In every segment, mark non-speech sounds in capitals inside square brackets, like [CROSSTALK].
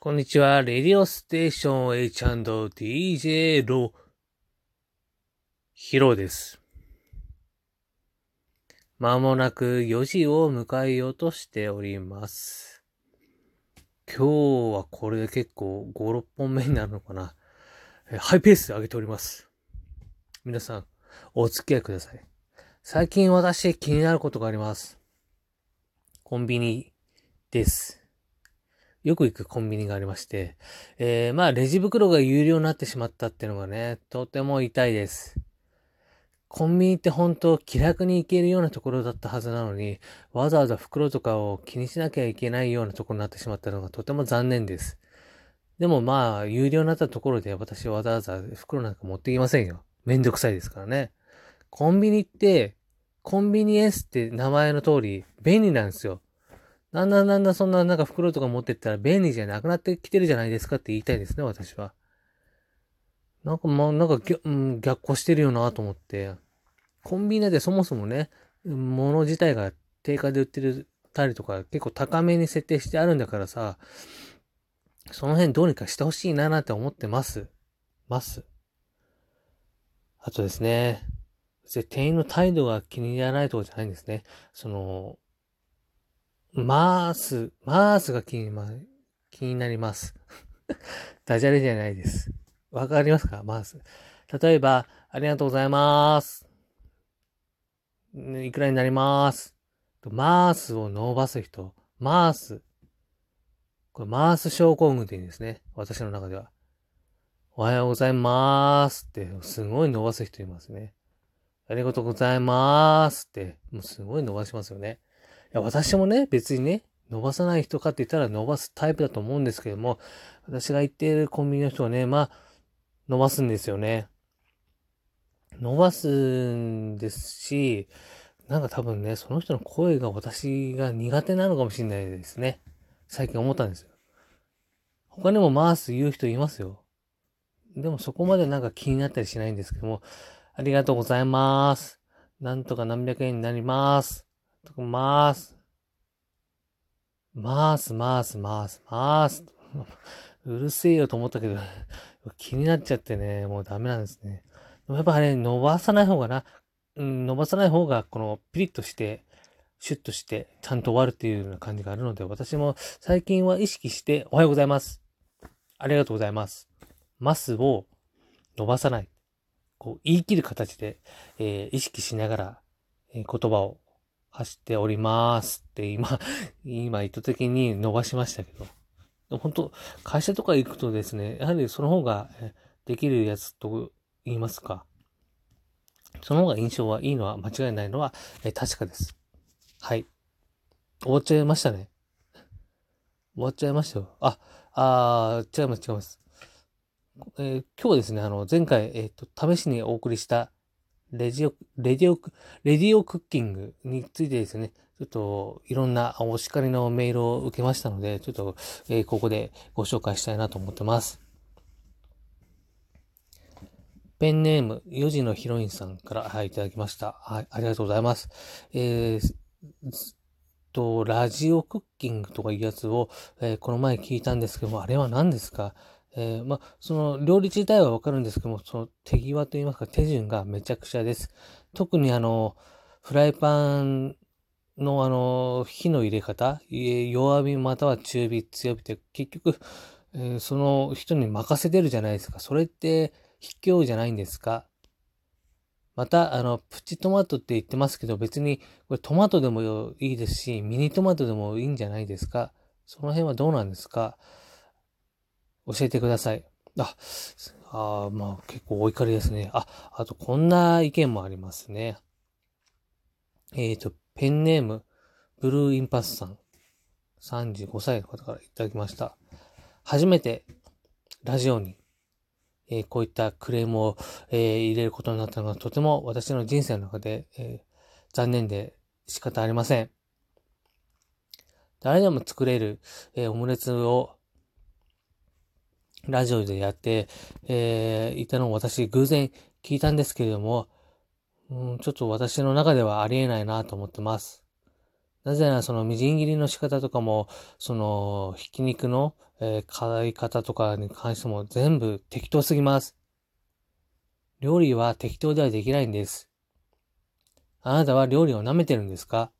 こんにちは。レディオステーション H&DJ ロヒロです。まもなく4時を迎えようとしております。今日はこれで結構5、6本目になるのかな。ハイペースで上げております。皆さん、お付き合いください。最近私気になることがあります。コンビニです。よく行くコンビニがありまして、えー、まあ、レジ袋が有料になってしまったっていうのがね、とても痛いです。コンビニって本当気楽に行けるようなところだったはずなのに、わざわざ袋とかを気にしなきゃいけないようなところになってしまったのがとても残念です。でもまあ、有料になったところで私わざわざ袋なんか持ってきませんよ。めんどくさいですからね。コンビニって、コンビニエンスって名前の通り便利なんですよ。だんだんだんだんそんななんか袋とか持ってったら便利じゃなくなってきてるじゃないですかって言いたいですね、私は。なんかまあ、なんか逆,、うん、逆行してるよなと思って。コンビニでそもそもね、物自体が定価で売ってるたりとか結構高めに設定してあるんだからさ、その辺どうにかしてほしいななんて思ってます。ます。あとですね、店員の態度が気に入らないとかじゃないんですね。その、マース、マースが気に,、ま、気になります。[LAUGHS] ダジャレじゃないです。わかりますか？マース。例えば、ありがとうございます。いくらになります？マースを伸ばす人。マース。これ、マース症候群って言うんですね。私の中では。おはようございますって、すごい伸ばす人いますね。ありがとうございますって、もうすごい伸ばしますよね。いや、私もね、別にね、伸ばさない人かって言ったら伸ばすタイプだと思うんですけども、私が行っているコンビニの人はね、まあ、伸ばすんですよね。伸ばすんですし、なんか多分ね、その人の声が私が苦手なのかもしれないですね。最近思ったんですよ。他にもマース言う人いますよ。でもそこまでなんか気になったりしないんですけども、ありがとうございます。なんとか何百円になります。とか、ます。ますますますます [LAUGHS] うるせえよと思ったけど [LAUGHS] 気になっちゃってね、もうダメなんですね。でもやっぱあれ、伸ばさない方がな、うん、伸ばさない方が、このピリッとして、シュッとして、ちゃんと終わるっていうような感じがあるので、私も最近は意識して、おはようございます。ありがとうございます。ますを伸ばさない。こう、言い切る形で、えー、意識しながら、えー、言葉を走っておりますって今、今意図的に伸ばしましたけど。本当会社とか行くとですね、やはりその方ができるやつと言いますか。その方が印象はいいのは間違いないのは、え確かです。はい。終わっちゃいましたね。終わっちゃいましたよ。あ、あ違います、違います。えー、今日ですね、あの、前回、えっ、ー、と、試しにお送りしたレジオ、レディオ、レディオクッキングについてですね、ちょっといろんなお叱りのメールを受けましたので、ちょっと、えー、ここでご紹介したいなと思ってます。ペンネーム、4時のヒロインさんから、はい、いただきました。はい、ありがとうございます。えー、と、ラジオクッキングとかいうやつを、えー、この前聞いたんですけども、あれは何ですか？えー、まあ、その料理自体はわかるんですけども、その手際といいますか手順がめちゃくちゃです。特にあの、フライパンのあの、火の入れ方、弱火または中火、強火って結局、えー、その人に任せてるじゃないですか。それって卑怯じゃないんですかまた、あの、プチトマトって言ってますけど、別に、これトマトでもいいですし、ミニトマトでもいいんじゃないですかその辺はどうなんですか教えてください。あ、あまあ結構お怒りですね。あ、あとこんな意見もありますね。えっ、ー、と、ペンネーム、ブルーインパスさん。35歳の方からいただきました。初めてラジオに、えー、こういったクレームを、えー、入れることになったのがとても私の人生の中で、え、残念で仕方ありません。誰でも作れる、えオムレツをラジオでやって、えー、いたのを私偶然聞いたんですけれども、うん、ちょっと私の中ではありえないなと思ってます。なぜならそのみじん切りの仕方とかも、そのひき肉の、えー、買い方とかに関しても全部適当すぎます。料理は適当ではできないんです。あなたは料理を舐めてるんですか？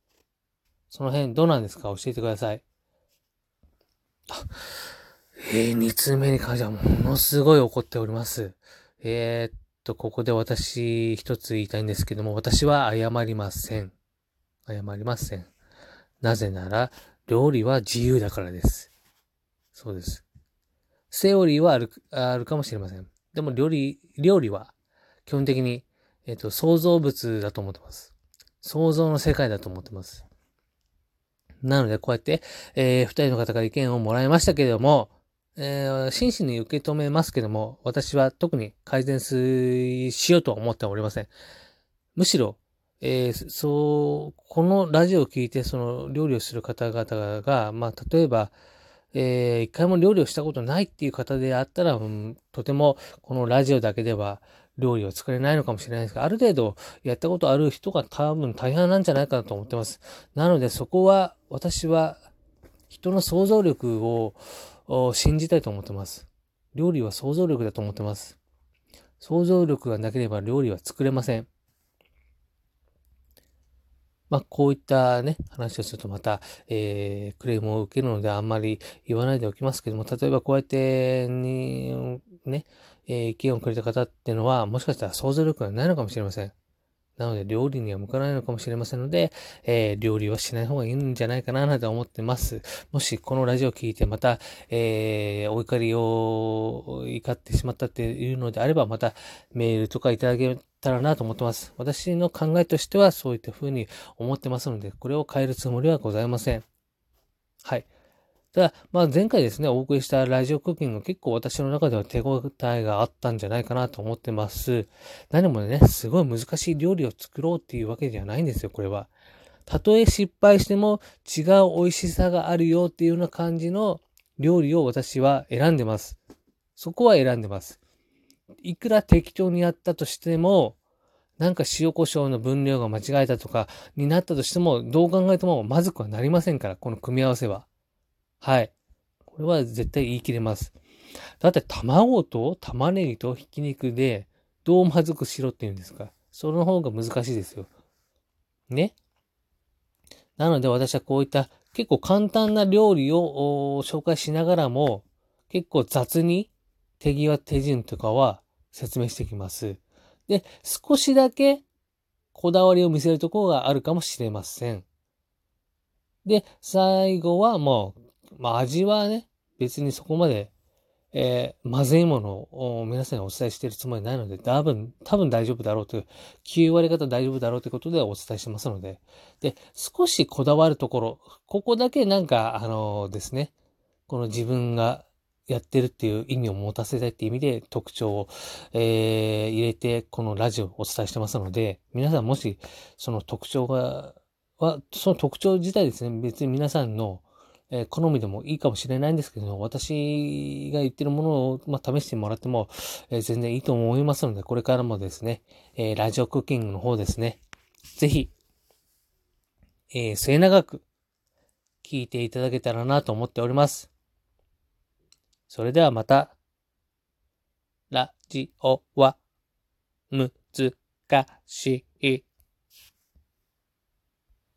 その辺どうなんですか？教えてください。えー、二通目に関してはものすごい怒っております。えー、っと、ここで私一つ言いたいんですけども、私は謝りません。謝りません。なぜなら、料理は自由だからです。そうです。セオリーはある、あるかもしれません。でも料理、料理は基本的に、えっ、と、創造物だと思ってます。想像の世界だと思ってます。なので、こうやって、えー、二人の方から意見をもらいましたけれども、えー、真摯に受け止めますけども、私は特に改善しようとは思ってはおりません。むしろ、えー、そう、このラジオを聞いて、その料理をする方々が、まあ、例えば、えー、一回も料理をしたことないっていう方であったら、うん、とてもこのラジオだけでは料理を作れないのかもしれないですが、ある程度やったことある人が多分大半なんじゃないかなと思ってます。なのでそこは私は人の想像力を信じたいと思ってます。料理は想像力だと思ってます。想像力がなければ料理は作れません。まあ、こういったね、話をするとまた、えー、クレームを受けるのであんまり言わないでおきますけども、例えばこうやってに、ね、えー、意見をくれた方っていうのは、もしかしたら想像力がないのかもしれません。なので、料理には向かないのかもしれませんので、えー、料理はしない方がいいんじゃないかな、なんて思ってます。もし、このラジオを聞いて、また、えー、お怒りを怒ってしまったっていうのであれば、また、メールとかいただけたらなと思ってます。私の考えとしては、そういった風に思ってますので、これを変えるつもりはございません。はい。ただ、まあ前回ですね、お送りしたラジオクッキング結構私の中では手応えがあったんじゃないかなと思ってます。何もね、すごい難しい料理を作ろうっていうわけではないんですよ、これは。たとえ失敗しても違う美味しさがあるよっていうような感じの料理を私は選んでます。そこは選んでます。いくら適当にやったとしても、なんか塩胡椒の分量が間違えたとかになったとしても、どう考えてもまずくはなりませんから、この組み合わせは。はい。これは絶対言い切れます。だって卵と玉ねぎとひき肉でどうまずくしろって言うんですか？その方が難しいですよ。ね？なので私はこういった結構簡単な料理を紹介しながらも結構雑に手際手順とかは説明してきます。で、少しだけこだわりを見せるところがあるかもしれません。で、最後はもうまあ味はね、別にそこまで、えー、まずいものを皆さんにお伝えしているつもりないので、多分、多分大丈夫だろうという、9割方大丈夫だろうということでお伝えしてますので、で、少しこだわるところ、ここだけなんか、あのー、ですね、この自分がやってるっていう意味を持たせたいっていう意味で特徴を、えー、入れて、このラジオをお伝えしてますので、皆さんもしその特徴が、は、その特徴自体ですね、別に皆さんのえー、好みでもいいかもしれないんですけど、私が言ってるものを、まあ、試してもらっても、えー、全然いいと思いますので、これからもですね、えー、ラジオクッキングの方ですね、ぜひ、え末長く聞いていただけたらなと思っております。それではまた、ラジオは難し